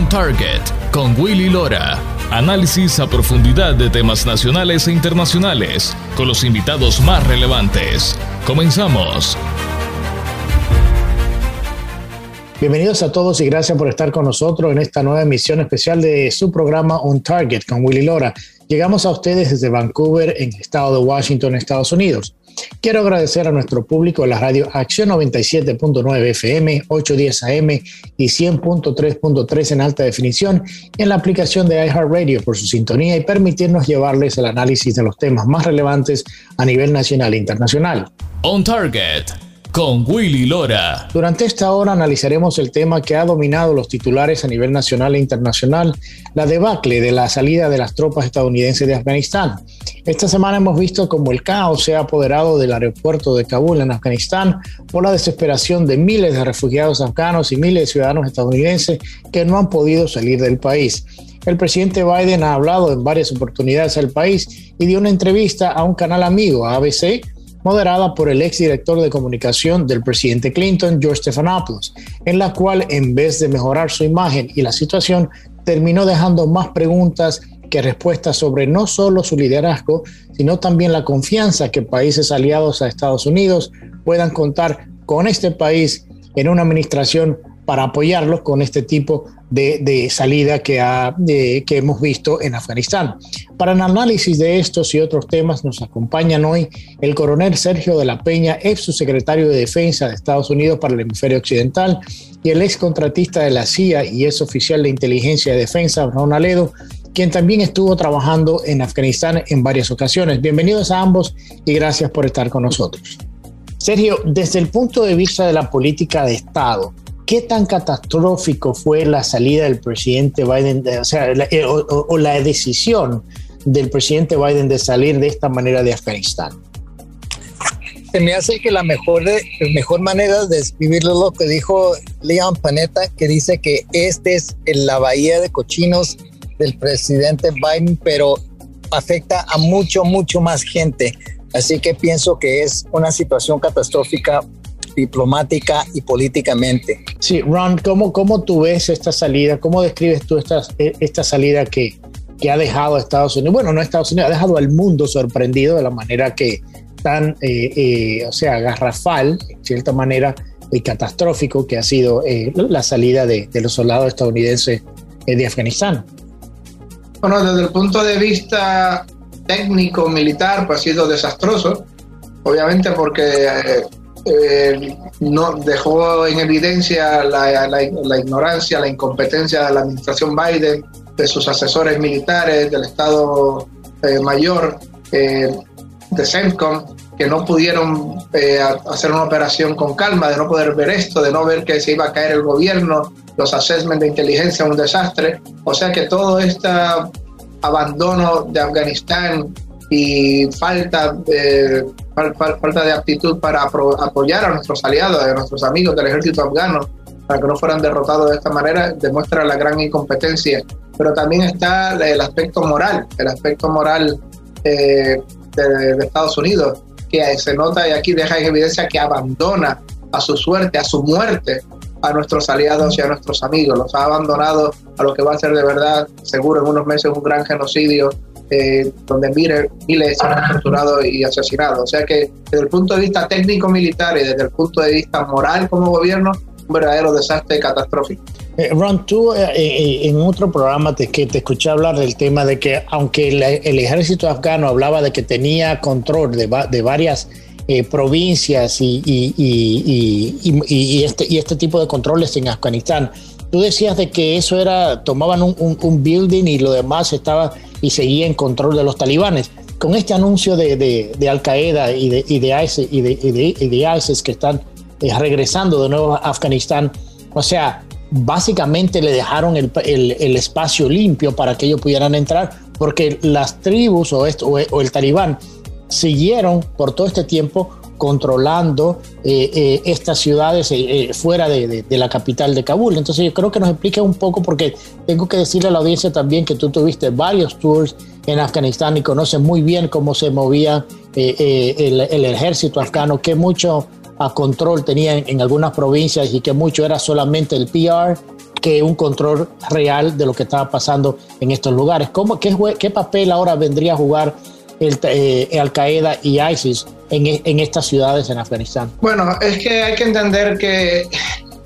On Target con Willy Lora. Análisis a profundidad de temas nacionales e internacionales con los invitados más relevantes. Comenzamos. Bienvenidos a todos y gracias por estar con nosotros en esta nueva emisión especial de su programa On Target con Willy Lora. Llegamos a ustedes desde Vancouver, en el estado de Washington, Estados Unidos. Quiero agradecer a nuestro público de la radio Acción 97.9 FM, 810 AM y 100.3.3 en alta definición en la aplicación de iHeartRadio por su sintonía y permitirnos llevarles el análisis de los temas más relevantes a nivel nacional e internacional. On Target con Willy Lora. Durante esta hora analizaremos el tema que ha dominado los titulares a nivel nacional e internacional, la debacle de la salida de las tropas estadounidenses de Afganistán. Esta semana hemos visto cómo el caos se ha apoderado del aeropuerto de Kabul en Afganistán por la desesperación de miles de refugiados afganos y miles de ciudadanos estadounidenses que no han podido salir del país. El presidente Biden ha hablado en varias oportunidades al país y dio una entrevista a un canal amigo, ABC, moderada por el exdirector de comunicación del presidente Clinton, George Stephanopoulos, en la cual, en vez de mejorar su imagen y la situación, terminó dejando más preguntas que respuestas sobre no solo su liderazgo, sino también la confianza que países aliados a Estados Unidos puedan contar con este país en una administración para apoyarlos con este tipo de, salida que, ha, que hemos visto en Afganistán. Para el análisis de estos y otros temas nos acompañan hoy el coronel Sergio de la Peña, ex subsecretario de Defensa de Estados Unidos para el hemisferio occidental, y el ex contratista de la CIA y ex oficial de inteligencia de defensa, Ron Aledo, quien también estuvo trabajando en Afganistán en varias ocasiones. Bienvenidos a ambos y gracias por estar con nosotros. Sergio, desde el punto de vista de la política de Estado, ¿qué tan catastrófico fue la salida del presidente Biden, o sea, la, eh, o, la decisión del presidente Biden de salir de esta manera de Afganistán? Se me hace que la mejor, mejor manera de describirlo es lo que dijo Leon Panetta, que dice que este es la bahía de cochinos del presidente Biden, pero afecta a mucho, mucho más gente. Así que pienso que es una situación catastrófica diplomática y políticamente. Sí, Ron, ¿cómo, cómo tú ves esta salida? ¿Cómo describes tú esta, esta salida que, que ha dejado a Estados Unidos? Bueno, no a Estados Unidos, ha dejado al mundo sorprendido de la manera que tan, eh, eh, o sea, garrafal, en cierta manera, y catastrófico que ha sido eh, la salida de, de, los soldados estadounidenses de Afganistán. Bueno, desde el punto de vista técnico, militar, pues ha sido desastroso, obviamente porque eh, no dejó en evidencia la, la, ignorancia, la incompetencia de la administración Biden, de sus asesores militares, del Estado eh, Mayor, eh, de CENTCOM, que no pudieron hacer una operación con calma, de no poder ver esto, de no ver que se iba a caer el gobierno, los assessments de inteligencia, un desastre. O sea que todo este abandono de Afganistán y falta de, falta de aptitud para apoyar a nuestros aliados, a nuestros amigos del ejército afgano, para que no fueran derrotados de esta manera, demuestra la gran incompetencia. Pero también está el aspecto moral, el aspecto moral eh, de, Estados Unidos, que se nota y aquí deja en evidencia que abandona a su suerte, a su muerte, a nuestros aliados y a nuestros amigos. Los ha abandonado a lo que va a ser de verdad, seguro en unos meses, un gran genocidio eh, donde miles, miles han torturados y asesinados. O sea que desde el punto de vista técnico-militar y desde el punto de vista moral como gobierno, un verdadero desastre catastrófico. Eh, Ron, tú eh, en otro programa te, escuché hablar del tema de que aunque el, ejército afgano hablaba de que tenía control de, varias provincias y, este, tipo de controles en Afganistán, tú decías de que eso era, tomaban un, un building y lo demás estaba y seguía en control de los talibanes. Con este anuncio de, de, Al Qaeda y de, y de, ISIS, y de, ISIS que están eh, regresando de nuevo a Afganistán, o sea, básicamente le dejaron el, el, el, espacio limpio para que ellos pudieran entrar, porque las tribus o, esto, o el talibán siguieron por todo este tiempo controlando eh, eh, estas ciudades eh, fuera de, la capital de Kabul. Entonces yo creo que nos explique un poco, porque tengo que decirle a la audiencia también que tú tuviste varios tours en Afganistán y conoces muy bien cómo se movía el, ejército afgano, que mucho a control tenía en, algunas provincias y que mucho era solamente el PR que un control real de lo que estaba pasando en estos lugares. ¿Cómo, qué, qué papel ahora vendría a jugar el, eh, Al Qaeda y ISIS en, en estas ciudades en Afganistán? Bueno, es que hay que entender que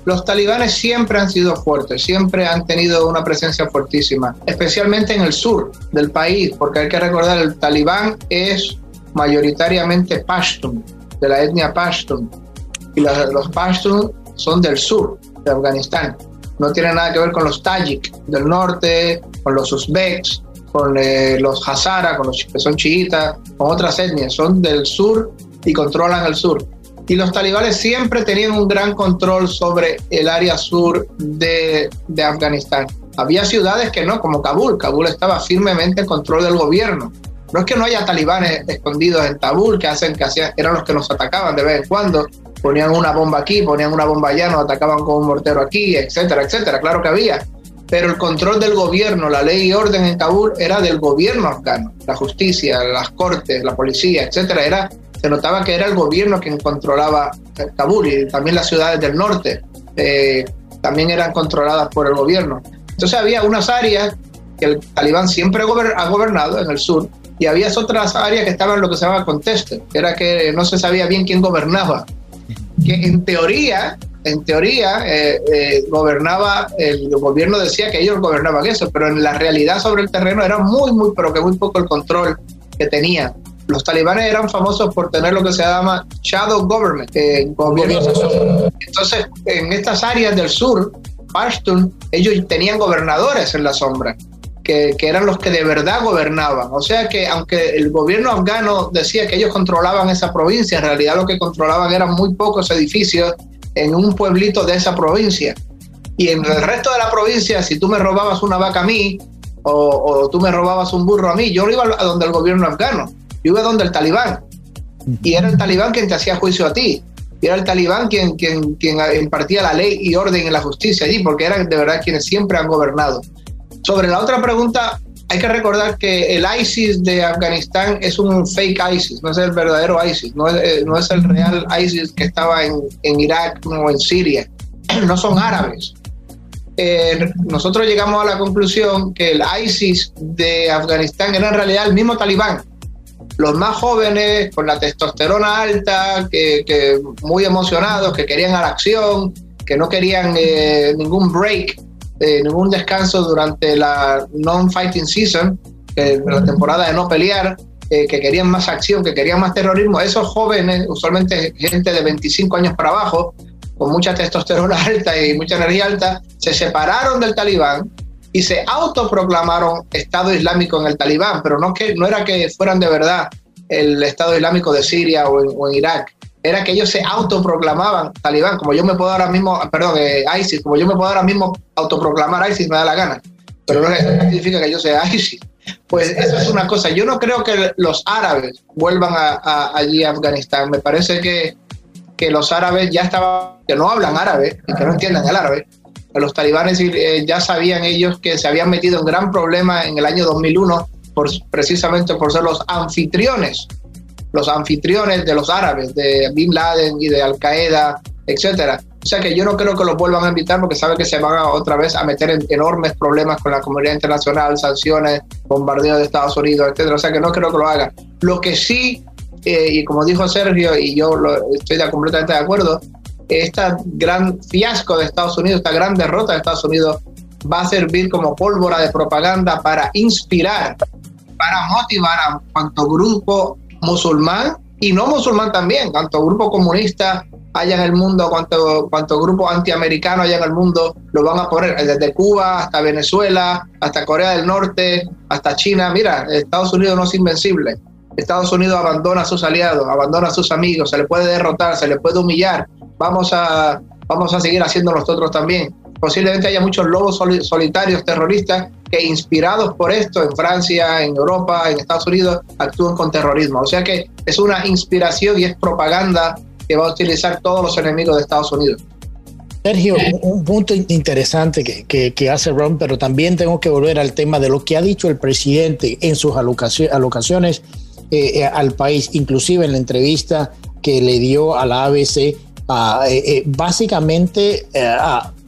los talibanes siempre han sido fuertes, siempre han tenido una presencia fuertísima, especialmente en el sur del país, porque hay que recordar, el talibán es mayoritariamente pashtun, de la etnia pashtun, y los, los pashtun son del sur de Afganistán. No tienen nada que ver con los tajik del norte, con los uzbeks, con eh, los hazara, con los que son chiitas, con otras etnias, son del sur y controlan el sur. Y los talibanes siempre tenían un gran control sobre el área sur de, de Afganistán. Había ciudades que no, como Kabul. Kabul estaba firmemente en control del gobierno. No es que no haya talibanes escondidos en Kabul que hacen que hacían, eran los que nos atacaban de vez en cuando. Ponían una bomba aquí, ponían una bomba allá, nos atacaban con un mortero aquí, etcétera, etcétera. Claro que había pero el control del gobierno, la ley y orden en Kabul era del gobierno afgano, la justicia, las cortes, la policía, etcétera, era se notaba que era el gobierno quien controlaba Kabul y también las ciudades del norte eh, también eran controladas por el gobierno. Entonces había unas áreas que el talibán siempre ha gobernado en el sur y había otras áreas que estaban en lo que se llama conteste, que era que no se sabía bien quién gobernaba, que en teoría en teoría eh, eh, gobernaba, el gobierno decía que ellos gobernaban eso, pero en la realidad sobre el terreno era muy, muy, pero que muy poco el control que tenían. Los talibanes eran famosos por tener lo que se llama shadow government, eh, gobierno Entonces, en estas áreas del sur, Pashtun, ellos tenían gobernadores en la sombra. Que, que, eran los que de verdad gobernaban. O sea que aunque el gobierno afgano decía que ellos controlaban esa provincia, en realidad lo que controlaban eran muy pocos edificios en un pueblito de esa provincia. Y en el resto de la provincia, si tú me robabas una vaca a mí o, tú me robabas un burro a mí, yo no iba a donde el gobierno afgano, yo iba a donde el talibán. Y era el talibán quien te hacía juicio a ti. Y era el talibán quien, quien, quien impartía la ley y orden en la justicia allí, porque eran de verdad quienes siempre han gobernado. Sobre la otra pregunta, hay que recordar que el ISIS de Afganistán es un fake ISIS, no es el verdadero ISIS, no es, eh, no es el real ISIS que estaba en, en, Irak o en Siria, no son árabes. Eh, nosotros llegamos a la conclusión que el ISIS de Afganistán era en realidad el mismo talibán. Los más jóvenes, con la testosterona alta, que, que muy emocionados, que querían a la acción, que no querían eh, ningún break eh, ningún descanso durante la non-fighting season, la temporada de no pelear, eh, que querían más acción, que querían más terrorismo, esos jóvenes, usualmente gente de 25 años para abajo, con mucha testosterona alta y mucha energía alta, se separaron del talibán y se autoproclamaron Estado Islámico en el talibán, pero no, que, no era que fueran de verdad el Estado Islámico de Siria o en, o en Irak, era que ellos se autoproclamaban talibán, como yo me puedo ahora mismo, perdón, eh, ISIS, como yo me puedo ahora mismo autoproclamar ISIS, me da la gana, pero no significa que yo sea ISIS. Pues eso es una cosa, yo no creo que los árabes vuelvan a, allí a Afganistán, me parece que, que los árabes ya estaban, que no hablan árabe y que no entiendan el árabe, los talibanes eh, ya sabían ellos que se habían metido en gran problema en el año 2001 por, precisamente por ser los anfitriones los anfitriones de los árabes, de Bin Laden y de Al Qaeda, etcétera. O sea que yo no creo que los vuelvan a invitar porque saben que se van a, otra vez a meter en enormes problemas con la comunidad internacional, sanciones, bombardeo de Estados Unidos, etcétera. O sea que no creo que lo hagan. Lo que sí, eh, y como dijo Sergio, y yo estoy completamente de acuerdo, esta gran fiasco de Estados Unidos, esta gran derrota de Estados Unidos, va a servir como pólvora de propaganda para inspirar, para motivar a cuanto grupo musulmán y no musulmán también, cuanto grupo comunista haya en el mundo, cuanto, cuanto grupo antiamericano haya en el mundo, lo van a poner desde Cuba hasta Venezuela, hasta Corea del Norte, hasta China. Mira, Estados Unidos no es invencible. Estados Unidos abandona a sus aliados, abandona a sus amigos, se le puede derrotar, se le puede humillar. Vamos a, vamos a seguir haciendo nosotros también. Posiblemente haya muchos lobos solitarios terroristas que inspirados por esto en Francia, en Europa, en Estados Unidos, actúan con terrorismo. O sea que es una inspiración y es propaganda que va a utilizar todos los enemigos de Estados Unidos. Sergio, un, punto interesante que, que, hace Ron, pero también tengo que volver al tema de lo que ha dicho el presidente en sus alocaciones eh, eh, al país, inclusive en la entrevista que le dio a la ABC, eh, básicamente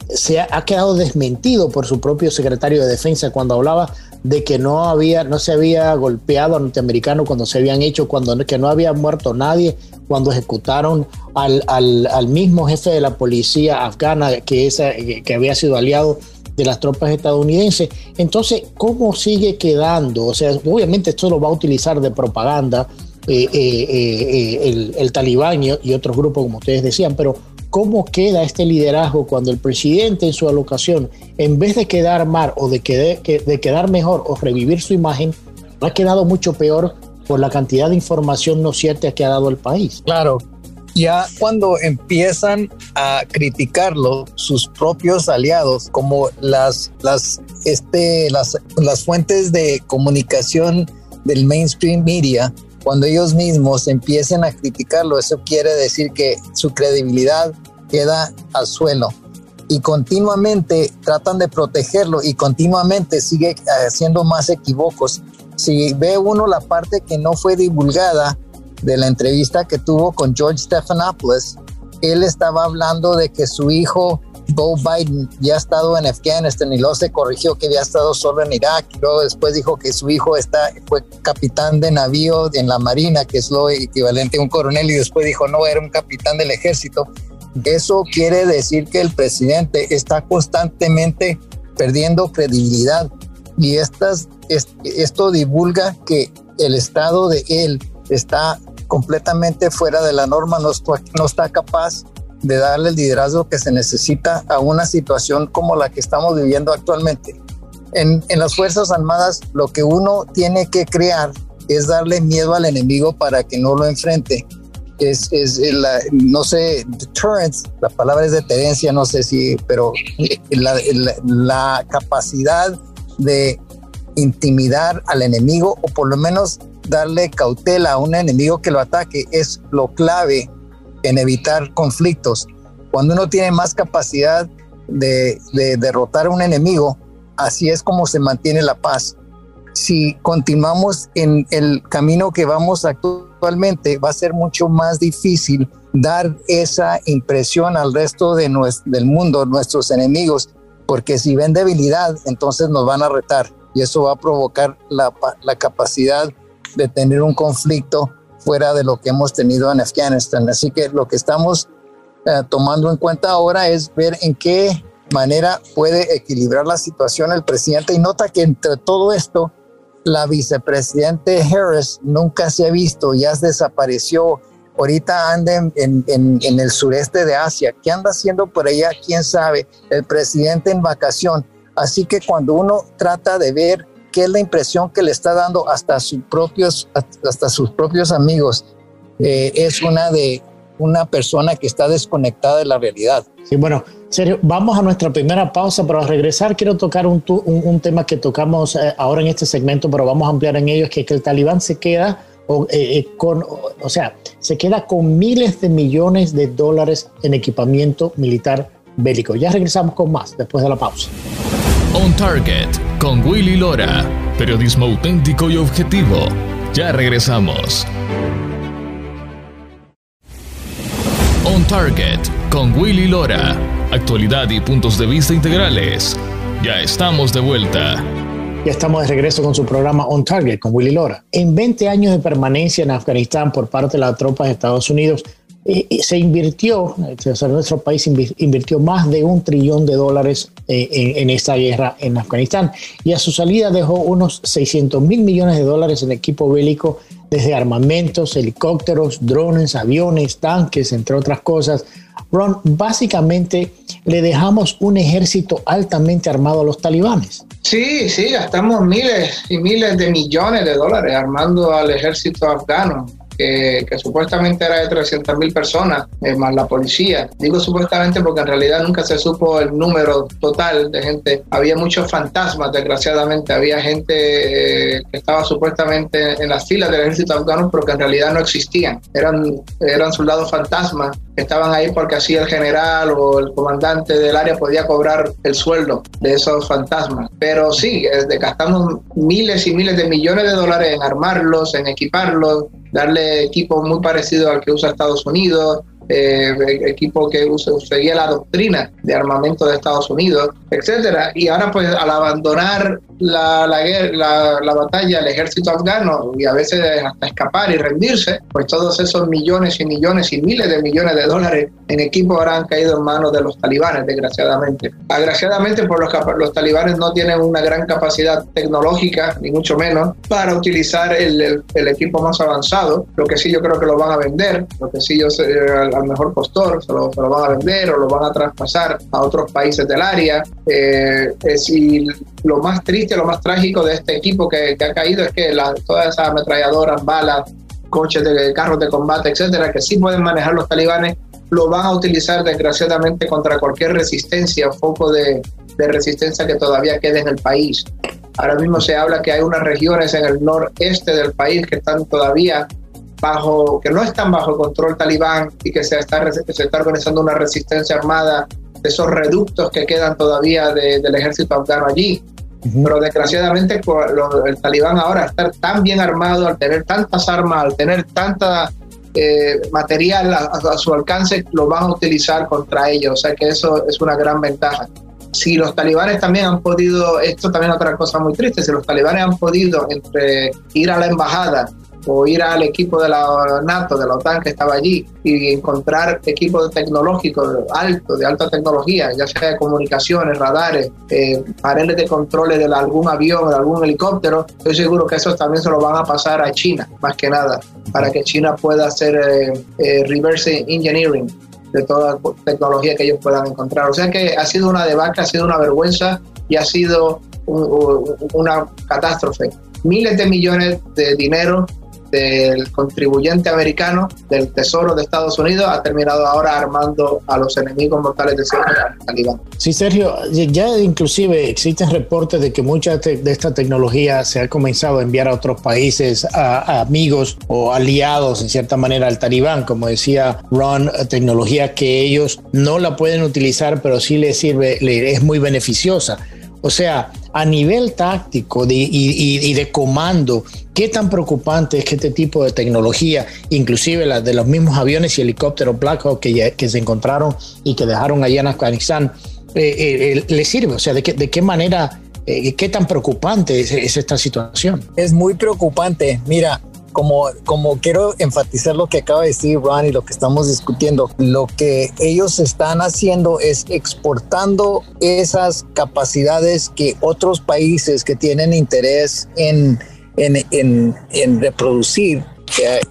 se ha, quedado desmentido por su propio secretario de defensa cuando hablaba de que no había, no se había golpeado a norteamericanos cuando se habían hecho, cuando que no había muerto nadie, cuando ejecutaron al, al, mismo jefe de la policía afgana que, esa, que había sido aliado de las tropas estadounidenses. Entonces, ¿cómo sigue quedando? O sea, obviamente esto lo va a utilizar de propaganda eh, eh, eh, el, el, talibán y otros grupos, como ustedes decían, pero ¿cómo queda este liderazgo cuando el presidente en su alocación, en vez de quedar mal o de, quedar mejor o revivir su imagen, ha quedado mucho peor por la cantidad de información no cierta que ha dado el país? Claro, ya cuando empiezan a criticarlo sus propios aliados, como las, las, este, las, las fuentes de comunicación del mainstream media, cuando ellos mismos empiecen a criticarlo, eso quiere decir que su credibilidad queda al suelo y continuamente tratan de protegerlo y continuamente sigue haciendo más equívocos. Si ve uno la parte que no fue divulgada de la entrevista que tuvo con George Stephanopoulos, él estaba hablando de que su hijo Bo Biden ya ha estado en Afganistán y luego se corrigió que había estado solo en Irak y luego después dijo que su hijo está, fue capitán de navío en la Marina, que es lo equivalente a un coronel y después dijo no, era un capitán del ejército. Eso quiere decir que el presidente está constantemente perdiendo credibilidad y estas, esto divulga que el estado de él está completamente fuera de la norma, no no está capaz de darle el liderazgo que se necesita a una situación como la que estamos viviendo actualmente. En, las Fuerzas Armadas lo que uno tiene que crear es darle miedo al enemigo para que no lo enfrente. Es, es la, no sé, deterrence, la palabra es deterencia, no sé si, pero la, la capacidad de intimidar al enemigo o por lo menos darle cautela a un enemigo que lo ataque es lo clave en evitar conflictos. Cuando uno tiene más capacidad de, derrotar a un enemigo, así es como se mantiene la paz. Si continuamos en el camino que vamos actualmente, va a ser mucho más difícil dar esa impresión al resto de del mundo, nuestros enemigos, porque si ven debilidad, entonces nos van a retar y eso va a provocar la, la capacidad de tener un conflicto fuera de lo que hemos tenido en Afganistán. Así que lo que estamos eh, tomando en cuenta ahora es ver en qué manera puede equilibrar la situación el presidente y nota que entre todo esto la vicepresidente Harris nunca se ha visto, ya desapareció, ahorita anda en, en, en, el sureste de Asia, ¿qué anda haciendo por allá? ¿Quién sabe? El presidente en vacación. Así que cuando uno trata de ver qué es la impresión que le está dando hasta sus propios, hasta sus propios amigos. Eh, es una de una persona que está desconectada de la realidad. Sí, bueno, serio, vamos a nuestra primera pausa, pero al regresar quiero tocar un, un, tema que tocamos eh, ahora en este segmento, pero vamos a ampliar en ello, es que, que el talibán se queda eh, con, o sea, se queda con miles de millones de dólares en equipamiento militar bélico. Ya regresamos con más después de la pausa. On Target con Willy Lora. Periodismo auténtico y objetivo. Ya regresamos. On Target con Willy Lora. Actualidad y puntos de vista integrales. Ya estamos de vuelta. Ya estamos de regreso con su programa On Target con Willy Lora. En 20 años de permanencia en Afganistán por parte de las tropas de Estados Unidos, se invirtió, nuestro país invirtió más de un trillón de dólares eh, en, esta guerra en Afganistán y a su salida dejó unos 600 mil millones de dólares en equipo bélico desde armamentos, helicópteros, drones, aviones, tanques, entre otras cosas. Ron, básicamente le dejamos un ejército altamente armado a los talibanes. Sí, sí, gastamos miles y miles de millones de dólares armando al ejército afgano que, supuestamente era de 300 mil personas, eh, más la policía. Digo supuestamente porque en realidad nunca se supo el número total de gente. Había muchos fantasmas, desgraciadamente. Había gente eh, que estaba supuestamente en las filas del ejército afgano, pero que en realidad no existían. Eran, eran soldados fantasmas estaban ahí porque así el general o el comandante del área podía cobrar el sueldo de esos fantasmas. Pero sí, gastamos miles y miles de millones de dólares en armarlos, en equiparlos, darle equipo muy parecido al que usa Estados Unidos, eh, equipo que seguía la doctrina de armamento de Estados Unidos, etcétera. Y ahora, pues, al abandonar la, la, la, batalla el ejército afgano y a veces hasta escapar y rendirse, pues todos esos millones y millones y miles de millones de dólares en equipo ahora han caído en manos de los talibanes, desgraciadamente. Agraciadamente, por los, los talibanes no tienen una gran capacidad tecnológica, ni mucho menos, para utilizar el, el, equipo más avanzado. Lo que sí yo creo que lo van a vender, lo que sí yo sé, al, mejor postor se lo, lo, van a vender o lo van a traspasar a otros países del área. Eh, es, y lo más triste, lo más trágico de este equipo que, ha caído es que la, todas esas ametralladoras, balas, coches de carros de combate, etcétera, que sí pueden manejar los talibanes, lo van a utilizar desgraciadamente contra cualquier resistencia o foco de, de resistencia que todavía quede en el país. Ahora mismo se habla que hay unas regiones en el noreste del país que están todavía bajo, que no están bajo control talibán y que se está, se está organizando una resistencia armada de esos reductos que quedan todavía del ejército afgano allí. Pero desgraciadamente el talibán ahora estar tan bien armado, al tener tantas armas, al tener tanta eh, material a, su alcance, lo van a utilizar contra ellos. O sea que eso es una gran ventaja. Si los talibanes también han podido, esto también es otra cosa muy triste, si los talibanes han podido entre ir a la embajada o ir al equipo de la NATO, de la OTAN que estaba allí y encontrar equipos tecnológicos alto, de alta tecnología, ya sea de comunicaciones, radares, eh, paneles de controles de algún avión, de algún helicóptero, estoy seguro que esos también se lo van a pasar a China, más que nada, para que China pueda hacer eh, eh, reverse engineering de toda tecnología que ellos puedan encontrar. O sea que ha sido una debacle, ha sido una vergüenza y ha sido una catástrofe. Miles de millones de dinero del contribuyente americano del Tesoro de Estados Unidos ha terminado ahora armando a los enemigos mortales de Talibán. Sí, Sergio, ya inclusive existen reportes de que mucha de esta tecnología se ha comenzado a enviar a otros países, a, amigos o aliados en cierta manera al Talibán, como decía Ron, tecnología que ellos no la pueden utilizar, pero sí les sirve, es muy beneficiosa. O sea, a nivel táctico y, de comando, ¿qué tan preocupante es que este tipo de tecnología, inclusive la de los mismos aviones y helicópteros Black Hawk que, se encontraron y que dejaron allá en Afganistán, eh, eh, le sirve? O sea, ¿de qué, de qué manera, eh, qué tan preocupante es esta situación? Es muy preocupante. Mira, como, quiero enfatizar lo que acaba de decir Ron y lo que estamos discutiendo, lo que ellos están haciendo es exportando esas capacidades que otros países que tienen interés en, en, reproducir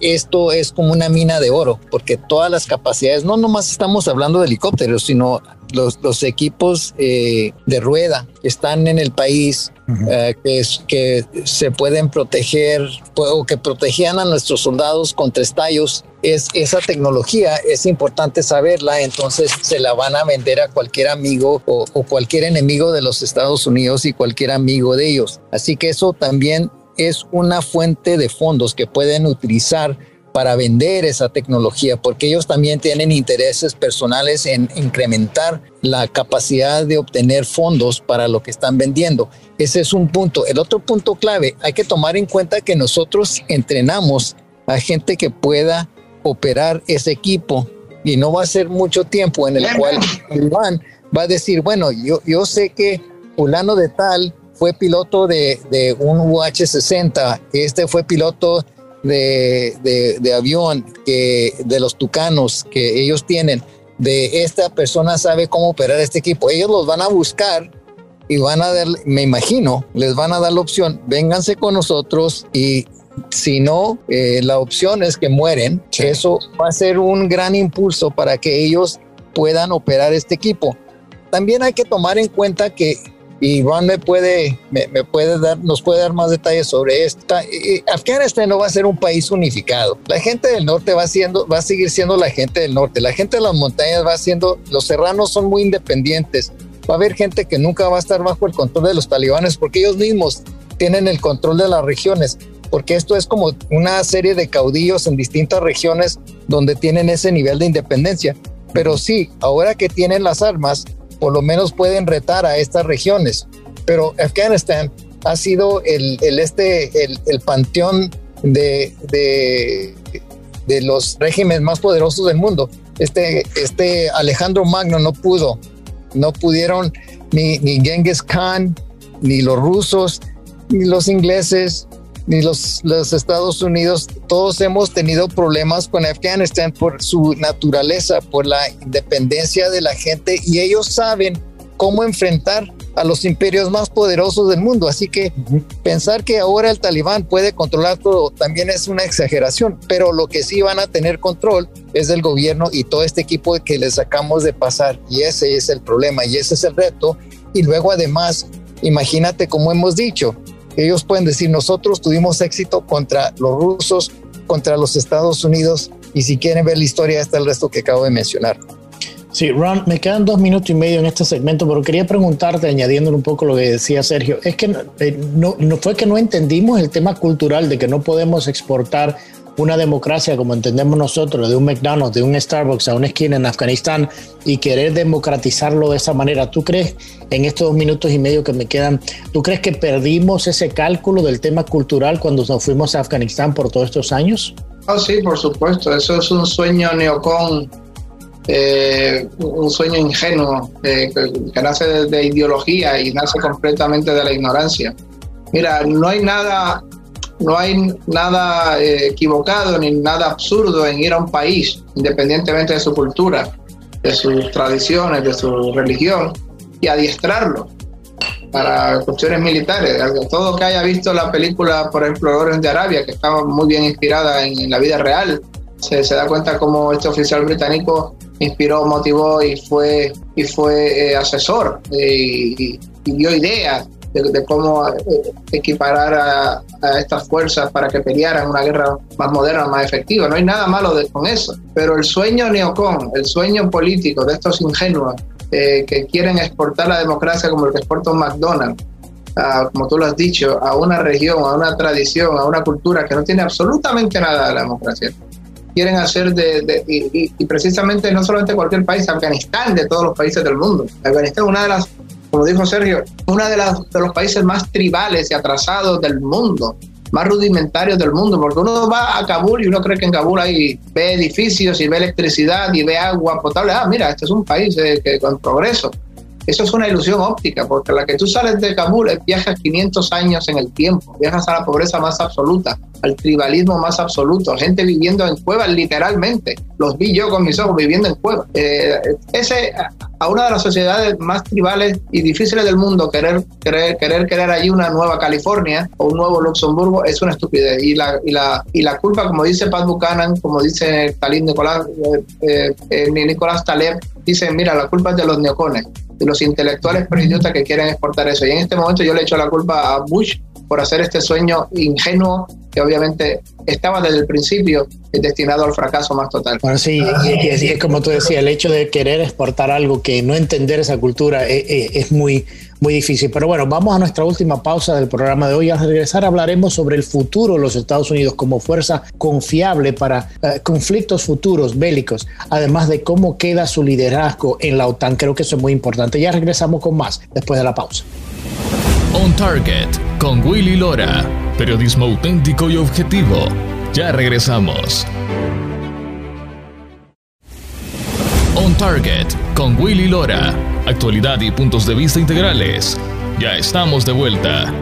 esto es como una mina de oro, porque todas las capacidades, no nomás estamos hablando de helicópteros, sino los, los equipos eh, de rueda que están en el país, eh, que, es, que se pueden proteger o que protegían a nuestros soldados contra estallos, es esa tecnología, es importante saberla, entonces se la van a vender a cualquier amigo o, o cualquier enemigo de los Estados Unidos y cualquier amigo de ellos. Así que eso también es una fuente de fondos que pueden utilizar para vender esa tecnología, porque ellos también tienen intereses personales en incrementar la capacidad de obtener fondos para lo que están vendiendo. Ese es un punto. El otro punto clave, hay que tomar en cuenta que nosotros entrenamos a gente que pueda operar ese equipo y no va a ser mucho tiempo en el cual Iván va a decir, bueno, yo, yo sé que fulano de tal fue piloto de, de un UH-60, este fue piloto de, avión que de los tucanos que ellos tienen, de esta persona sabe cómo operar este equipo. Ellos los van a buscar y van a dar, me imagino, les van a dar la opción, vénganse con nosotros y si no, eh, la opción es que mueren. Eso va a ser un gran impulso para que ellos puedan operar este equipo. También hay que tomar en cuenta que y Ron me puede, me, puede dar, nos puede dar más detalles sobre esto. Afganistán no va a ser un país unificado. La gente del norte va siendo, va a seguir siendo la gente del norte. La gente de las montañas va siendo, los serranos son muy independientes. Va a haber gente que nunca va a estar bajo el control de los talibanes porque ellos mismos tienen el control de las regiones. Porque esto es como una serie de caudillos en distintas regiones donde tienen ese nivel de independencia. Pero sí, ahora que tienen las armas, por lo menos pueden retar a estas regiones. Pero Afganistán ha sido el, este, el, panteón de, de, los regímenes más poderosos del mundo. este, este Alejandro Magno no pudo, no pudieron ni, ni Genghis Khan, ni los rusos, ni los ingleses, ni los, los Estados Unidos, todos hemos tenido problemas con Afganistán por su naturaleza, por la independencia de la gente y ellos saben cómo enfrentar a los imperios más poderosos del mundo. Así que pensar que ahora el talibán puede controlar todo también es una exageración, pero lo que sí van a tener control es el gobierno y todo este equipo que les sacamos de pasar. Y ese es el problema y ese es el reto. Y luego además, imagínate como hemos dicho, ellos pueden decir, nosotros tuvimos éxito contra los rusos, contra los Estados Unidos, y si quieren ver la historia, está el resto que acabo de mencionar. Sí, Ron, me quedan dos minutos y medio en este segmento, pero quería preguntarte, añadiéndole un poco lo que decía Sergio, es que eh, no, no, fue que no entendimos el tema cultural de que no podemos exportar una democracia como entendemos nosotros, de un McDonald's, de un Starbucks a una esquina en Afganistán y querer democratizarlo de esa manera. ¿Tú crees, en estos dos minutos y medio que me quedan, tú crees que perdimos ese cálculo del tema cultural cuando nos fuimos a Afganistán por todos estos años? Oh, sí, por supuesto. Eso es un sueño neocon eh, un sueño ingenuo eh, que, nace de, ideología y nace completamente de la ignorancia. Mira, no hay nada, no hay nada eh, equivocado ni nada absurdo en ir a un país, independientemente de su cultura, de sus tradiciones, de su religión, y adiestrarlo para cuestiones militares. Todo que haya visto la película, por ejemplo, Orden de Arabia, que estaba muy bien inspirada en, la vida real, se, se, da cuenta cómo este oficial británico inspiró, motivó y fue, y fue eh, asesor eh, y, dio ideas de, cómo eh, equiparar a, estas fuerzas para que pelearan una guerra más moderna, más efectiva. No hay nada malo con eso. Pero el sueño neocon, el sueño político de estos ingenuos que quieren exportar la democracia como el que exporta un McDonald's, como tú lo has dicho, a una región, a una tradición, a una cultura que no tiene absolutamente nada de la democracia quieren hacer de, y, precisamente no solamente cualquier país, Afganistán, de todos los países del mundo. Afganistán es una de las, como dijo Sergio, una de, las, de los países más tribales y atrasados del mundo más rudimentarios del mundo, porque uno va a Kabul y uno cree que en Kabul hay, ve edificios y ve electricidad y ve agua potable. Ah, mira, este es un país eh, que, con progreso. Eso es una ilusión óptica, porque la que tú sales de Kabul viajas 500 años en el tiempo, viajas a la pobreza más absoluta, al tribalismo más absoluto, gente viviendo en cuevas literalmente. Los vi yo con mis ojos viviendo en cuevas. Eh, ese, a una de las sociedades más tribales y difíciles del mundo, querer, querer, querer crear allí una nueva California o un nuevo Luxemburgo es una estupidez. Y la, y la, y la culpa, como dice Pat Buchanan, como dice Talib Nicolás, eh, eh, Nicolás Taleb, dice, mira, la culpa es de los neocones los intelectuales pero idiotas que quieren exportar eso. Y en este momento yo le echo la culpa a Bush por hacer este sueño ingenuo que obviamente estaba desde el principio destinado al fracaso más total. Bueno, sí, y, es como tú decías, el hecho de querer exportar algo que no entender esa cultura es, eh, es muy, muy difícil. Pero bueno, vamos a nuestra última pausa del programa de hoy. Al regresar hablaremos sobre el futuro de los Estados Unidos como fuerza confiable para eh, conflictos futuros bélicos, además de cómo queda su liderazgo en la OTAN. Creo que eso es muy importante. Ya regresamos con más después de la pausa. On Target con Willy Lora. Periodismo auténtico y objetivo. Ya regresamos. On Target con Willy Lora. Actualidad y puntos de vista integrales. Ya estamos de vuelta.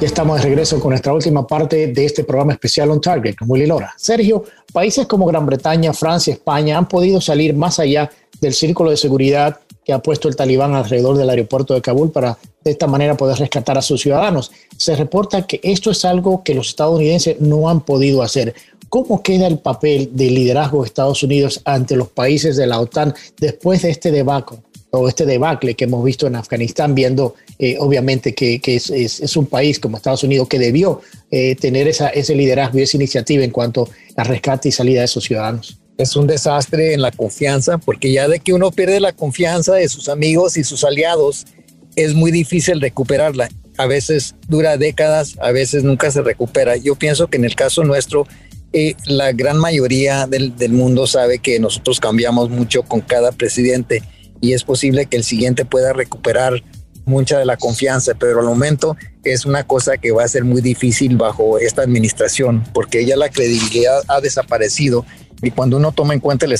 Ya estamos de regreso con nuestra última parte de este programa especial On Target con Willy Lora. Sergio, países como Gran Bretaña, Francia, España han podido salir más allá del círculo de seguridad que ha puesto el talibán alrededor del aeropuerto de Kabul para de esta manera poder rescatar a sus ciudadanos. Se reporta que esto es algo que los estadounidenses no han podido hacer. ¿Cómo queda el papel del liderazgo de Estados Unidos ante los países de la OTAN después de este debacle o este debacle que hemos visto en Afganistán, viendo eh, obviamente que, es, un país como Estados Unidos que debió eh, tener ese liderazgo y esa iniciativa en cuanto a rescate y salida de esos ciudadanos? Es un desastre en la confianza, porque ya de que uno pierde la confianza de sus amigos y sus aliados, es muy difícil recuperarla. A veces dura décadas, a veces nunca se recupera. Yo pienso que en el caso nuestro, eh, la gran mayoría del, mundo sabe que nosotros cambiamos mucho con cada presidente y es posible que el siguiente pueda recuperar mucha de la confianza, pero al momento es una cosa que va a ser muy difícil bajo esta administración porque ya la credibilidad ha desaparecido y cuando uno toma en cuenta el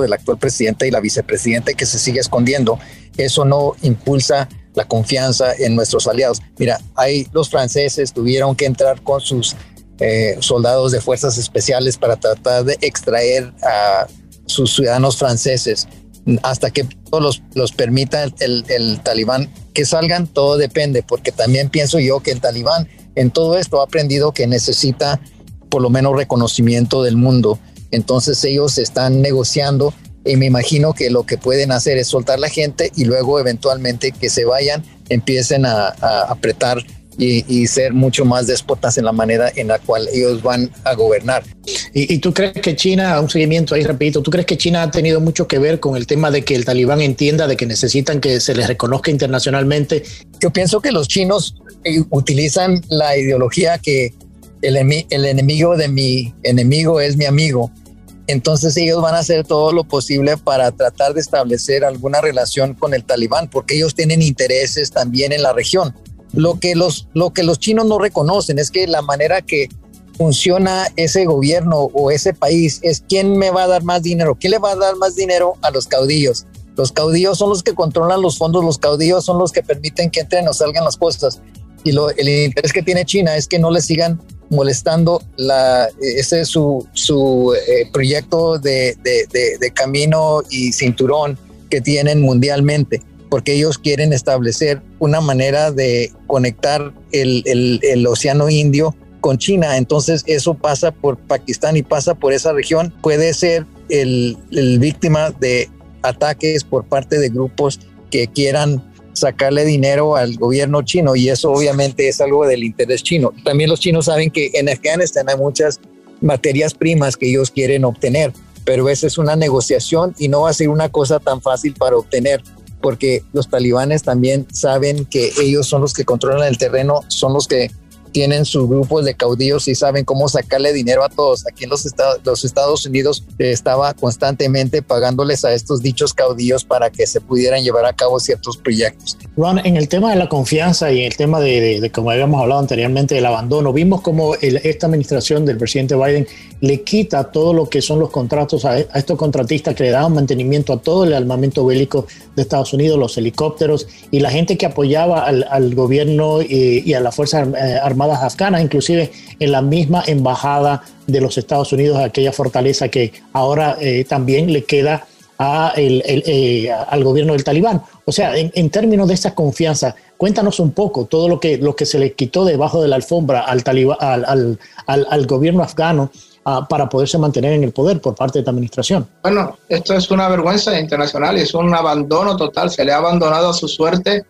del actual presidente y la vicepresidenta que se sigue escondiendo, eso no impulsa la confianza en nuestros aliados. Mira, ahí los franceses tuvieron que entrar con sus eh, soldados de fuerzas especiales para tratar de extraer a sus ciudadanos franceses hasta que los, los permita el, talibán que salgan, todo depende, porque también pienso yo que el talibán en todo esto ha aprendido que necesita por lo menos reconocimiento del mundo. Entonces ellos están negociando y me imagino que lo que pueden hacer es soltar la gente y luego eventualmente que se vayan, empiecen a, apretar y, ser mucho más déspotas en la manera en la cual ellos van a gobernar. ¿Y, tú crees que China, un seguimiento ahí repito, tú crees que China ha tenido mucho que ver con el tema de que el talibán entienda de que necesitan que se les reconozca internacionalmente? Yo pienso que los chinos eh, utilizan la ideología que el, el enemigo de mi enemigo es mi amigo entonces ellos van a hacer todo lo posible para tratar de establecer alguna relación con el talibán, porque ellos tienen intereses también en la región. Lo que los, lo que los chinos no reconocen es que la manera que funciona ese gobierno o ese país es quién me va a dar más dinero, quién le va a dar más dinero a los caudillos. Los caudillos son los que controlan los fondos, los caudillos son los que permiten que entren o salgan las cosas. Y lo, el interés que tiene China es que no le sigan molestando la, ese su, su eh, proyecto de, de, camino y cinturón que tienen mundialmente, porque ellos quieren establecer una manera de conectar el, el, el océano Indio con China. Entonces eso pasa por Pakistán y pasa por esa región. Puede ser el, el víctima de ataques por parte de grupos que quieran sacarle dinero al gobierno chino y eso obviamente es algo del interés chino. También los chinos saben que en Afganistán hay muchas materias primas que ellos quieren obtener, pero esa es una negociación y no va a ser una cosa tan fácil para obtener porque los talibanes también saben que ellos son los que controlan el terreno, son los que tienen sus grupos de caudillos y saben cómo sacarle dinero a todos. Aquí en los Estados, los Estados Unidos eh, estaba constantemente pagándoles a estos dichos caudillos para que se pudieran llevar a cabo ciertos proyectos. Ron, en el tema de la confianza y el tema de, como habíamos hablado anteriormente, del abandono, vimos como esta administración del presidente Biden le quita todo lo que son los contratos a, estos contratistas que le daban mantenimiento a todo el armamento bélico de Estados Unidos, los helicópteros y la gente que apoyaba al, gobierno y, y, a las Fuerzas eh, Armadas afganas, inclusive en la misma embajada de los Estados Unidos, aquella fortaleza que ahora eh, también le queda eh, al gobierno del talibán. O sea, en, términos de esa confianza, cuéntanos un poco todo lo que, lo que se le quitó debajo de la alfombra al, al, al, gobierno afgano para poderse mantener en el poder por parte de esta administración. Bueno, esto es una vergüenza internacional y es un abandono total. Se le ha abandonado a su suerte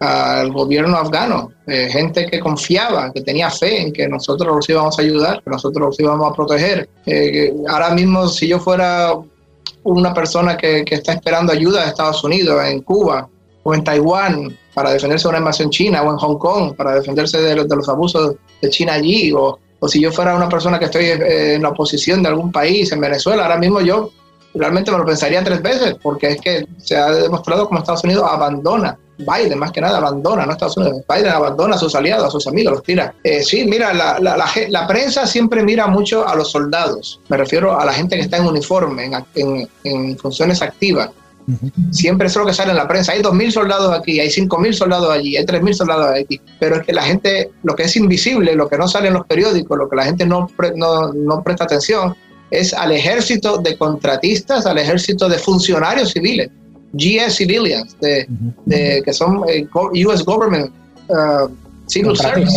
al gobierno afgano, eh, gente que confiaba, que tenía fe en que nosotros los íbamos a ayudar, que nosotros los íbamos a proteger. Eh, ahora mismo, si yo fuera una persona que, que, está esperando ayuda de Estados Unidos, en Cuba o en Taiwán, para defenderse de una invasión china, o en Hong Kong, para defenderse de los, de los abusos de China allí, o o si yo fuera una persona que estoy eh, en la oposición de algún país, en Venezuela, ahora mismo yo realmente me lo pensaría tres veces, porque es que se ha demostrado como Estados Unidos abandona, Biden más que nada abandona, no Estados Unidos, Biden abandona a sus aliados, a sus amigos, los tira. Eh, sí, mira, la, la, la, prensa siempre mira mucho a los soldados, me refiero a la gente que está en uniforme, en, en, en funciones activas. Siempre es lo que sale en la prensa. Hay 2.000 soldados aquí, hay 5.000 soldados allí, hay 3.000 soldados aquí. Pero es que la gente, lo que es invisible, lo que no sale en los periódicos, lo que la gente no, no, no presta atención, es al ejército de contratistas, al ejército de funcionarios civiles, GS civilians, de, de que son eh, US government uh, civil service,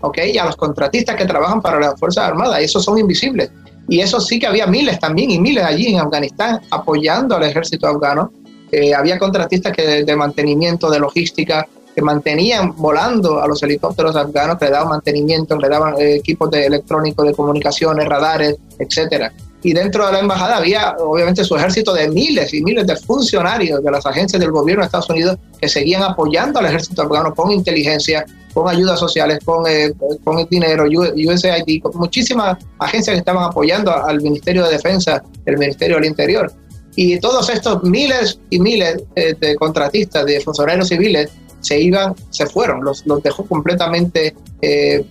okay, y a los contratistas que trabajan para las Fuerzas Armadas, esos son invisibles. Y eso sí que había miles también y miles allí en Afganistán apoyando al ejército afgano. Eh, había contratistas que de, mantenimiento, de logística, que mantenían volando a los helicópteros afganos, que le daban mantenimiento, le daban eh, equipos de electrónicos, de comunicaciones, radares, etcétera y dentro de la embajada había obviamente su ejército de miles y miles de funcionarios de las agencias del gobierno de Estados Unidos que seguían apoyando al ejército afgano con inteligencia, con ayudas sociales, con, eh, con el dinero, USAID, con muchísimas agencias que estaban apoyando al Ministerio de Defensa, el Ministerio del Interior. Y todos estos miles y miles eh, de contratistas, de funcionarios civiles, se iban, se fueron, los, los dejó completamente, eh,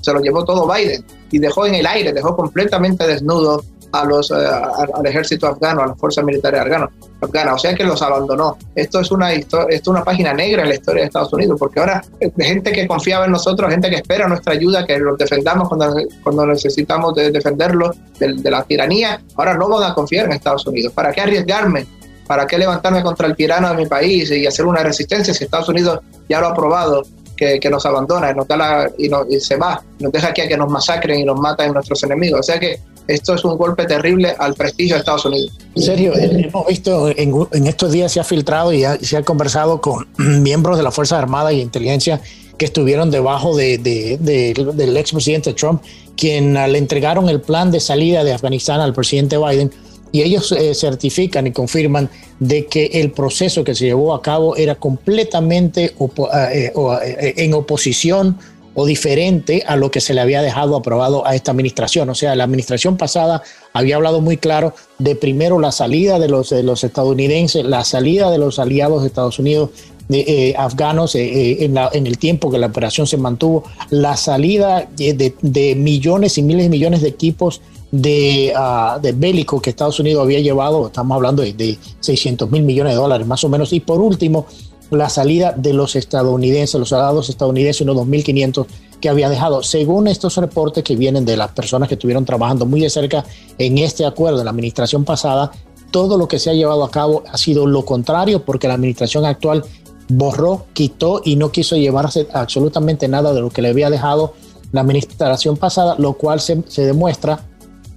se los llevó todo Biden y dejó en el aire, dejó completamente desnudo a los, al ejército afgano, a las fuerzas militares afganas, o sea que los abandonó. Esto es, una, esto es una página negra en la historia de Estados Unidos, porque ahora gente que confiaba en nosotros, gente que espera nuestra ayuda, que los defendamos cuando, cuando necesitamos de defenderlos de, de la tiranía, ahora no van a confiar en Estados Unidos. ¿Para qué arriesgarme? ¿Para qué levantarme contra el tirano de mi país y hacer una resistencia si Estados Unidos ya lo ha aprobado? Que, que, nos abandona nos da y, y, se va, nos deja aquí a que nos masacren y nos maten nuestros enemigos. O sea que esto es un golpe terrible al prestigio de Estados Unidos. Sergio, eh, hemos visto en, en estos días se ha filtrado y se ha conversado con miembros de la Fuerza Armada y Inteligencia que estuvieron debajo de, de, de, del expresidente Trump, quien le entregaron el plan de salida de Afganistán al presidente Biden y ellos eh, certifican y confirman de que el proceso que se llevó a cabo era completamente opo eh, eh, en oposición o diferente a lo que se le había dejado aprobado a esta administración. O sea, la administración pasada había hablado muy claro de primero la salida de los, de los estadounidenses, la salida de los aliados de Estados Unidos de, eh, afganos eh, eh, en, la, en, el tiempo que la operación se mantuvo, la salida de, de millones y miles de millones de equipos de, uh, de, bélico que Estados Unidos había llevado, estamos hablando de, de 600 mil millones de dólares más o menos, y por último, la salida de los estadounidenses, los soldados estadounidenses, unos 2.500 que había dejado. Según estos reportes que vienen de las personas que estuvieron trabajando muy de cerca en este acuerdo en la administración pasada, todo lo que se ha llevado a cabo ha sido lo contrario porque la administración actual borró, quitó y no quiso llevarse absolutamente nada de lo que le había dejado la administración pasada, lo cual se, se demuestra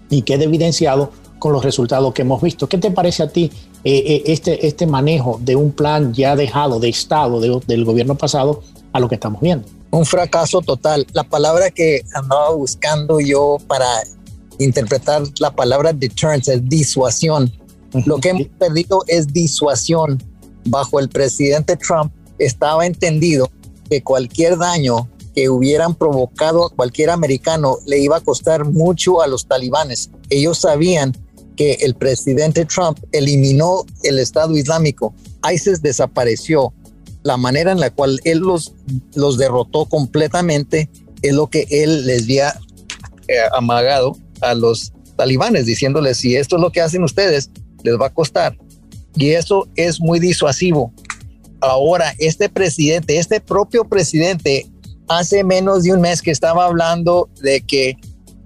y queda evidenciado con los resultados que hemos visto. ¿Qué te parece a ti eh, eh, este, este manejo de un plan ya dejado de Estado de, del gobierno pasado a lo que estamos viendo? Un fracaso total. La palabra que andaba buscando yo para interpretar la palabra deterrence es disuasión. Lo que hemos perdido es disuasión. Bajo el presidente Trump estaba entendido que cualquier daño que hubieran provocado a cualquier americano le iba a costar mucho a los talibanes. Ellos sabían que el presidente Trump eliminó el Estado Islámico. ISIS desapareció. La manera en la cual él los, los derrotó completamente es lo que él les había eh, amagado a los talibanes, diciéndoles, si esto es lo que hacen ustedes, les va a costar. Y eso es muy disuasivo. Ahora, este presidente, este propio presidente, hace menos de un mes que estaba hablando de que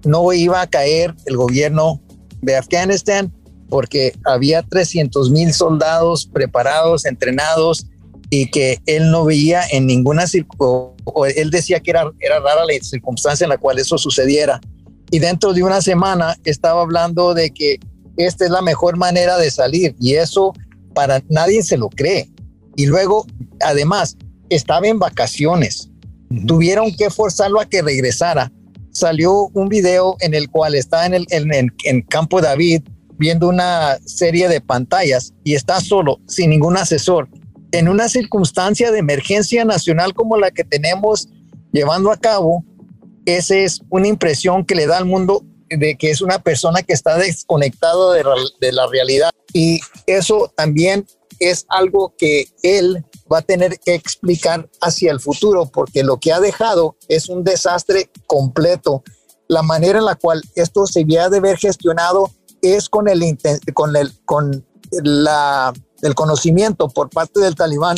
no iba a caer el gobierno de Afganistán porque había 300 mil soldados preparados, entrenados y que él no veía en ninguna circunstancia, él decía que era, era rara la circunstancia en la cual eso sucediera. Y dentro de una semana estaba hablando de que esta es la mejor manera de salir y eso para nadie se lo cree. Y luego, además, estaba en vacaciones tuvieron que forzarlo a que regresara. Salió un video en el cual está en el en, Campo David viendo una serie de pantallas y está solo, sin ningún asesor. En una circunstancia de emergencia nacional como la que tenemos llevando a cabo, esa es una impresión que le da al mundo de que es una persona que está desconectado de, de la realidad. Y eso también es algo que él va a tener que explicar hacia el futuro, porque lo que ha dejado es un desastre completo. La manera en la cual esto se había de haber gestionado es con el, con el, con el conocimiento por parte del talibán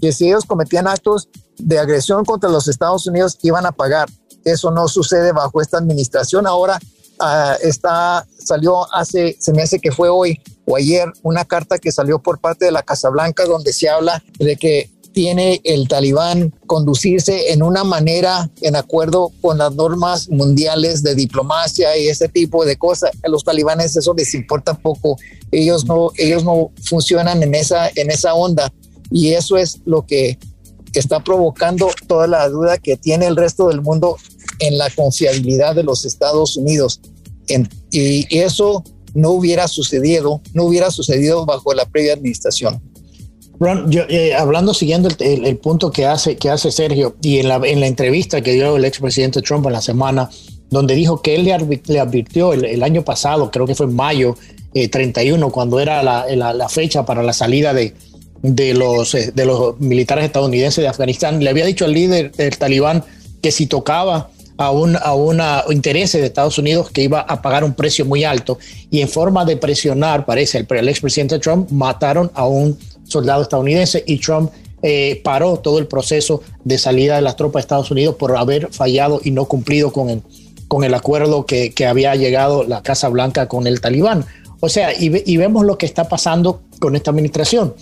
que si ellos cometían actos de agresión contra los Estados Unidos iban a pagar. Eso no sucede bajo esta administración. Ahora uh, está, salió hace, se me hace que fue hoy, o ayer una carta que salió por parte de la Casa Blanca donde se habla de que tiene el talibán conducirse en una manera en acuerdo con las normas mundiales de diplomacia y ese tipo de cosas. A los talibanes eso les importa poco. Ellos no, ellos no funcionan en esa, en esa onda. Y eso es lo que está provocando toda la duda que tiene el resto del mundo en la confiabilidad de los Estados Unidos. y eso no hubiera sucedido, no hubiera sucedido bajo la previa administración. Ron, yo, eh, hablando, siguiendo el, punto que hace, que hace Sergio, y en la, en la entrevista que dio el expresidente Trump en la semana, donde dijo que él le, advirtió el, año pasado, creo que fue en mayo 31, eh, cuando era la, la, fecha para la salida de, de, los, eh, de los militares estadounidenses de Afganistán, le había dicho al líder del talibán que si tocaba a un a una intereses de Estados Unidos que iba a pagar un precio muy alto y en forma de presionar, parece, el, el expresidente Trump mataron a un soldado estadounidense y Trump eh, paró todo el proceso de salida de las tropas de Estados Unidos por haber fallado y no cumplido con el, con el acuerdo que, que había llegado la Casa Blanca con el talibán. O sea, y, y vemos lo que está pasando con esta administración.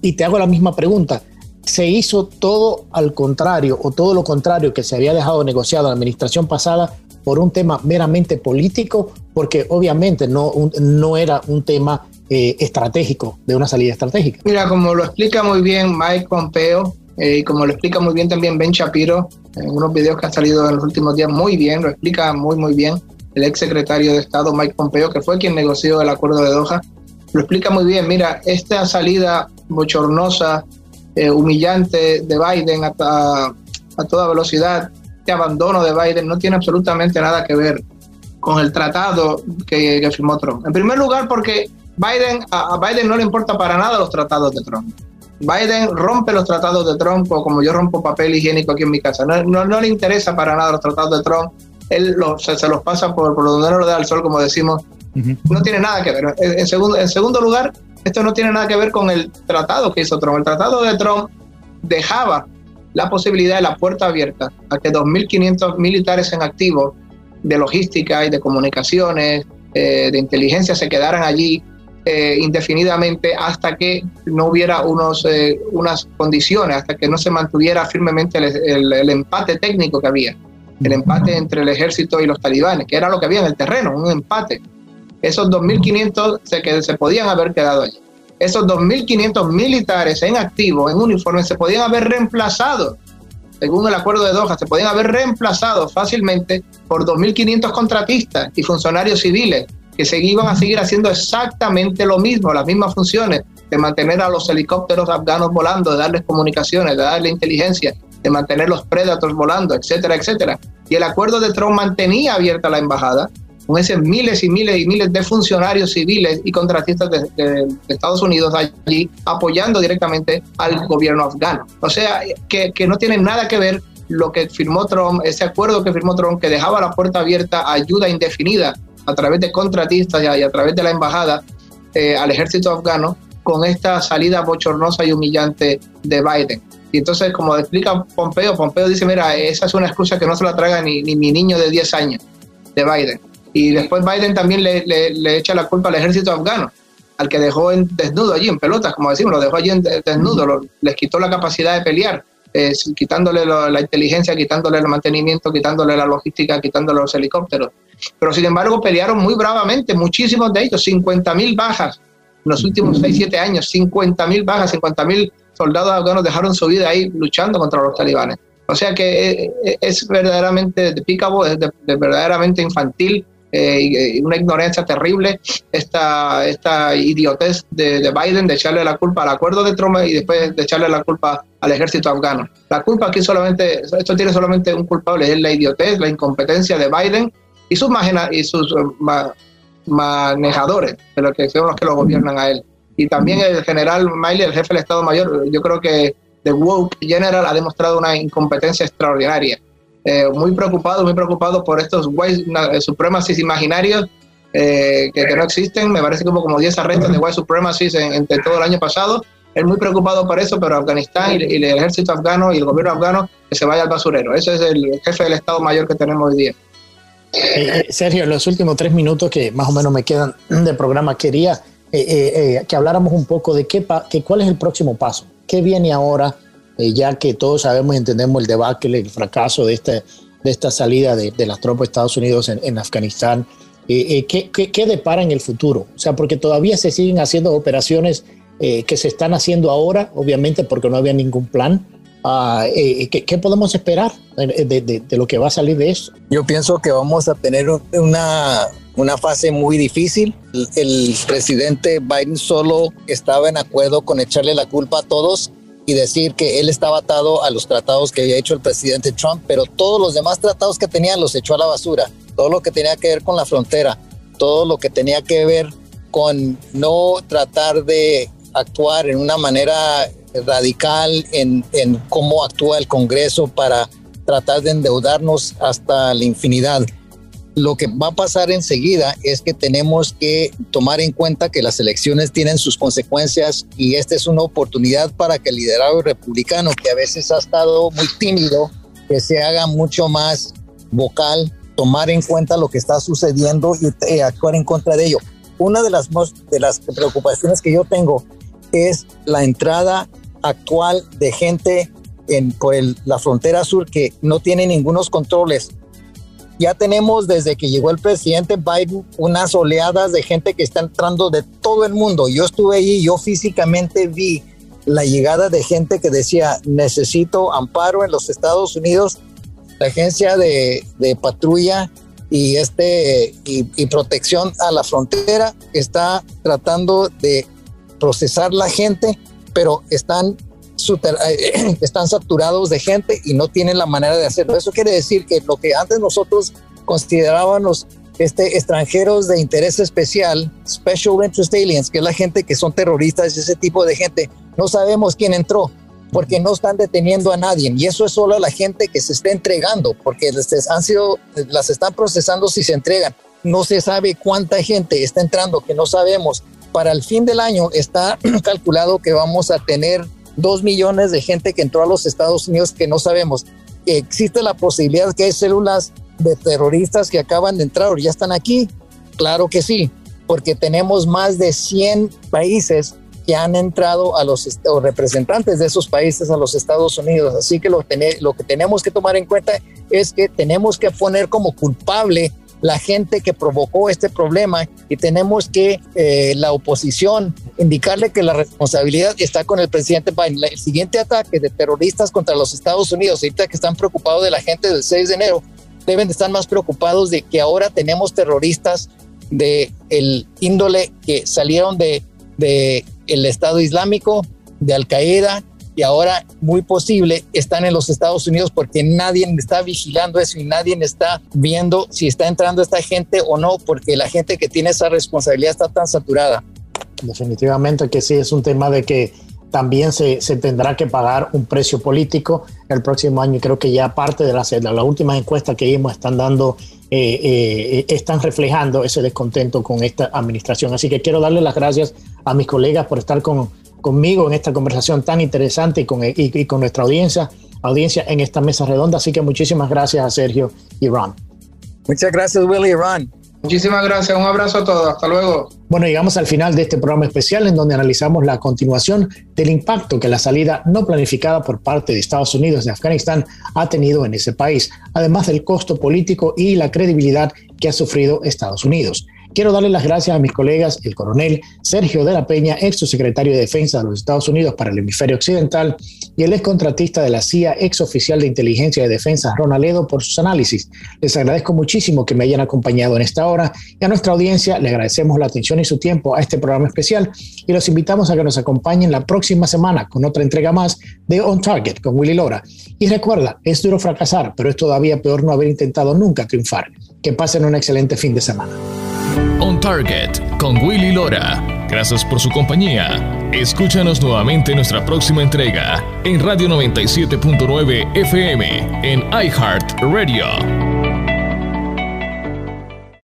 Y te hago la misma pregunta. ¿Se hizo todo al contrario o todo lo contrario que se había dejado negociado la administración pasada por un tema meramente político? Porque obviamente no, no era un tema eh, estratégico, de una salida estratégica. Mira, como lo explica muy bien Mike Pompeo eh, y como lo explica muy bien también Ben Shapiro en unos videos que han salido en los últimos días, muy bien, lo explica muy, muy bien el ex secretario de Estado Mike Pompeo, que fue quien negoció el acuerdo de Doha, lo explica muy bien. Mira, esta salida bochornosa, eh, humillante de Biden a, a toda velocidad, este abandono de Biden no tiene absolutamente nada que ver con el tratado que, que firmó Trump. En primer lugar, porque Biden, a, Biden no le importa para nada los tratados de Trump. Biden rompe los tratados de Trump como yo rompo papel higiénico aquí en mi casa. No, no, le interesa para nada los tratados de Trump. Él se, los pasa por, por donde no lo da el sol, como decimos. No tiene nada que ver. En, segundo, en segundo lugar, esto no tiene nada que ver con el tratado que hizo Trump. El tratado de Trump dejaba la posibilidad de la puerta abierta a que 2.500 militares en activo de logística y de comunicaciones, eh, de inteligencia se quedaran allí eh, indefinidamente hasta que no hubiera unos, eh, unas condiciones, hasta que no se mantuviera firmemente el, empate técnico que había, el empate entre el ejército y los talibanes, que era lo que había en el terreno, un empate. Esos 2.500 se, que se podían haber quedado allí. Esos 2.500 militares en activo, en uniforme, se podían haber reemplazado, según el acuerdo de Doha, se podían haber reemplazado fácilmente por 2.500 contratistas y funcionarios civiles que se iban a seguir haciendo exactamente lo mismo, las mismas funciones, de mantener a los helicópteros afganos volando, de darles comunicaciones, de darle inteligencia, de mantener los Predators volando, etcétera, etcétera. Y el acuerdo de Trump mantenía abierta la embajada con esos miles y miles y miles de funcionarios civiles y contratistas de, Estados Unidos allí apoyando directamente al gobierno afgano. O sea, que, no tiene nada que ver lo que firmó Trump, ese acuerdo que firmó Trump que dejaba la puerta abierta ayuda indefinida a través de contratistas y a, través de la embajada eh, al ejército afgano con esta salida bochornosa y humillante de Biden. Y entonces, como explica Pompeo, Pompeo dice, mira, esa es una excusa que no se la traga ni mi niño de 10 años de Biden. Y después Biden también le, le, echa la culpa al ejército afgano, al que dejó en desnudo allí, en pelotas, como decimos, lo dejó allí en desnudo, les quitó la capacidad de pelear, eh, quitándole la inteligencia, quitándole el mantenimiento, quitándole la logística, quitándole los helicópteros. Pero sin embargo pelearon muy bravamente, muchísimos de ellos, 50 mil bajas en los últimos 6, 7 años, 50 mil bajas, 50 mil soldados afganos dejaron su vida ahí luchando contra los talibanes. O sea que eh, eh, es, verdaderamente de pícabo, es verdaderamente infantil eh, una ignorancia terrible esta, esta idiotez de, Biden de echarle la culpa al acuerdo de Trump y después de echarle la culpa al ejército afgano. La culpa aquí solamente, esto tiene solamente un culpable, es la idiotez, la incompetencia de Biden y sus, y sus eh, manejadores, de lo que son los que lo gobiernan a él. Y también el general Miley, el jefe del Estado Mayor, yo creo que The Woke General ha demostrado una incompetencia extraordinaria. Eh, muy preocupado, muy preocupado por estos white supremacies imaginarios eh, que, no existen. Me parece que hubo como 10 arrestos de white supremacies entre todo el año pasado. Él muy preocupado por eso, pero Afganistán y, el ejército afgano y el gobierno afgano que se vaya al basurero. Ese es el jefe del Estado Mayor que tenemos hoy día. Eh, eh, Sergio, en los últimos tres minutos que más o menos me quedan de programa, quería eh, que habláramos un poco de qué, que, cuál es el próximo paso, qué viene ahora, ya que todos sabemos y entendemos el debacle, el fracaso de, este, de esta salida de, las tropas de Estados Unidos en, Afganistán. ¿qué, qué, qué, depara en el futuro? O sea, porque todavía se siguen haciendo operaciones que se están haciendo ahora, obviamente porque no había ningún plan Ah, eh, ¿qué, podemos esperar de, lo que va a salir de eso? Yo pienso que vamos a tener una, una fase muy difícil. El, presidente Biden solo estaba en acuerdo con echarle la culpa a todos y decir que él estaba atado a los tratados que había hecho el presidente Trump, pero todos los demás tratados que tenía los echó a la basura. Todo lo que tenía que ver con la frontera, todo lo que tenía que ver con no tratar de actuar en una manera radical en, cómo actúa el Congreso para tratar de endeudarnos hasta la infinidad. Lo que va a pasar enseguida es que tenemos que tomar en cuenta que las elecciones tienen sus consecuencias y esta es una oportunidad para que el liderazgo republicano, que a veces ha estado muy tímido, que se haga mucho más vocal, tomar en cuenta lo que está sucediendo y, actuar en contra de ello. Una de las, de las preocupaciones que yo tengo es la entrada actual de gente en, la frontera sur que no tiene ningunos controles ya tenemos desde que llegó el presidente Biden unas oleadas de gente que está entrando de todo el mundo. Yo estuve allí, yo físicamente vi la llegada de gente que decía necesito amparo en los Estados Unidos. La agencia de, patrulla y este y, protección a la frontera está tratando de procesar la gente, pero están están saturados de gente y no tienen la manera de hacerlo. Eso quiere decir que lo que antes nosotros considerábamos este, extranjeros de interés especial, special interest aliens, que es la gente que son terroristas, ese tipo de gente, no sabemos quién entró porque no están deteniendo a nadie. Y eso es solo la gente que se está entregando porque han sido las están procesando si se entregan. No se sabe cuánta gente está entrando que no sabemos. Para el fin del año está calculado que vamos a tener dos millones de gente que entró a los Estados Unidos que no sabemos. ¿Existe la posibilidad que hay células de terroristas que acaban de entrar o ya están aquí? Claro que sí, porque tenemos más de 100 países que han entrado a los representantes de esos países a los Estados Unidos. Así que lo que tenemos que tomar en cuenta es que tenemos que poner como culpable la gente que provocó este problema y tenemos que eh, la oposición indicarle que la responsabilidad está con el presidente Biden. El siguiente ataque de terroristas contra los Estados Unidos, ahorita que están preocupados de la gente del 6 de enero, deben de estar más preocupados de que ahora tenemos terroristas de el índole que salieron de, de el Estado Islámico, de Al Qaeda, y ahora muy posible están en los Estados Unidos porque nadie está vigilando eso y nadie está viendo si está entrando esta gente o no, porque la gente que tiene esa responsabilidad está tan saturada. Definitivamente que sí, es un tema de que también se, se tendrá que pagar un precio político el próximo año creo que ya parte de las, de las últimas encuestas que vimos están dando eh, eh, están reflejando ese descontento con esta administración. Así que quiero darle las gracias a mis colegas por estar con, conmigo en esta conversación tan interesante y con, y, con nuestra audiencia, audiencia en esta mesa redonda. Así que muchísimas gracias a Sergio y Ron. Muchas gracias, Willy y Ron. Muchísimas gracias, un abrazo a todos, hasta luego. Bueno, llegamos al final de este programa especial en donde analizamos la continuación del impacto que la salida no planificada por parte de Estados Unidos de Afganistán ha tenido en ese país, además del costo político y la credibilidad que ha sufrido Estados Unidos. Quiero darle las gracias a mis colegas, el coronel Sergio de la Peña, ex secretario de Defensa de los Estados Unidos para el hemisferio occidental, y el ex contratista de la CIA, ex oficial de inteligencia de defensa, Ronald Edo, por sus análisis. Les agradezco muchísimo que me hayan acompañado en esta hora y a nuestra audiencia le agradecemos la atención y su tiempo a este programa especial y los invitamos a que nos acompañen la próxima semana con otra entrega más de On Target con Willy Lora. Y recuerda, es duro fracasar, pero es todavía peor no haber intentado nunca triunfar. Que pasen un excelente fin de semana. On Target con Willy Lora. Gracias por su compañía. Escúchanos nuevamente en nuestra próxima entrega en Radio 97.9 FM en iHeart Radio.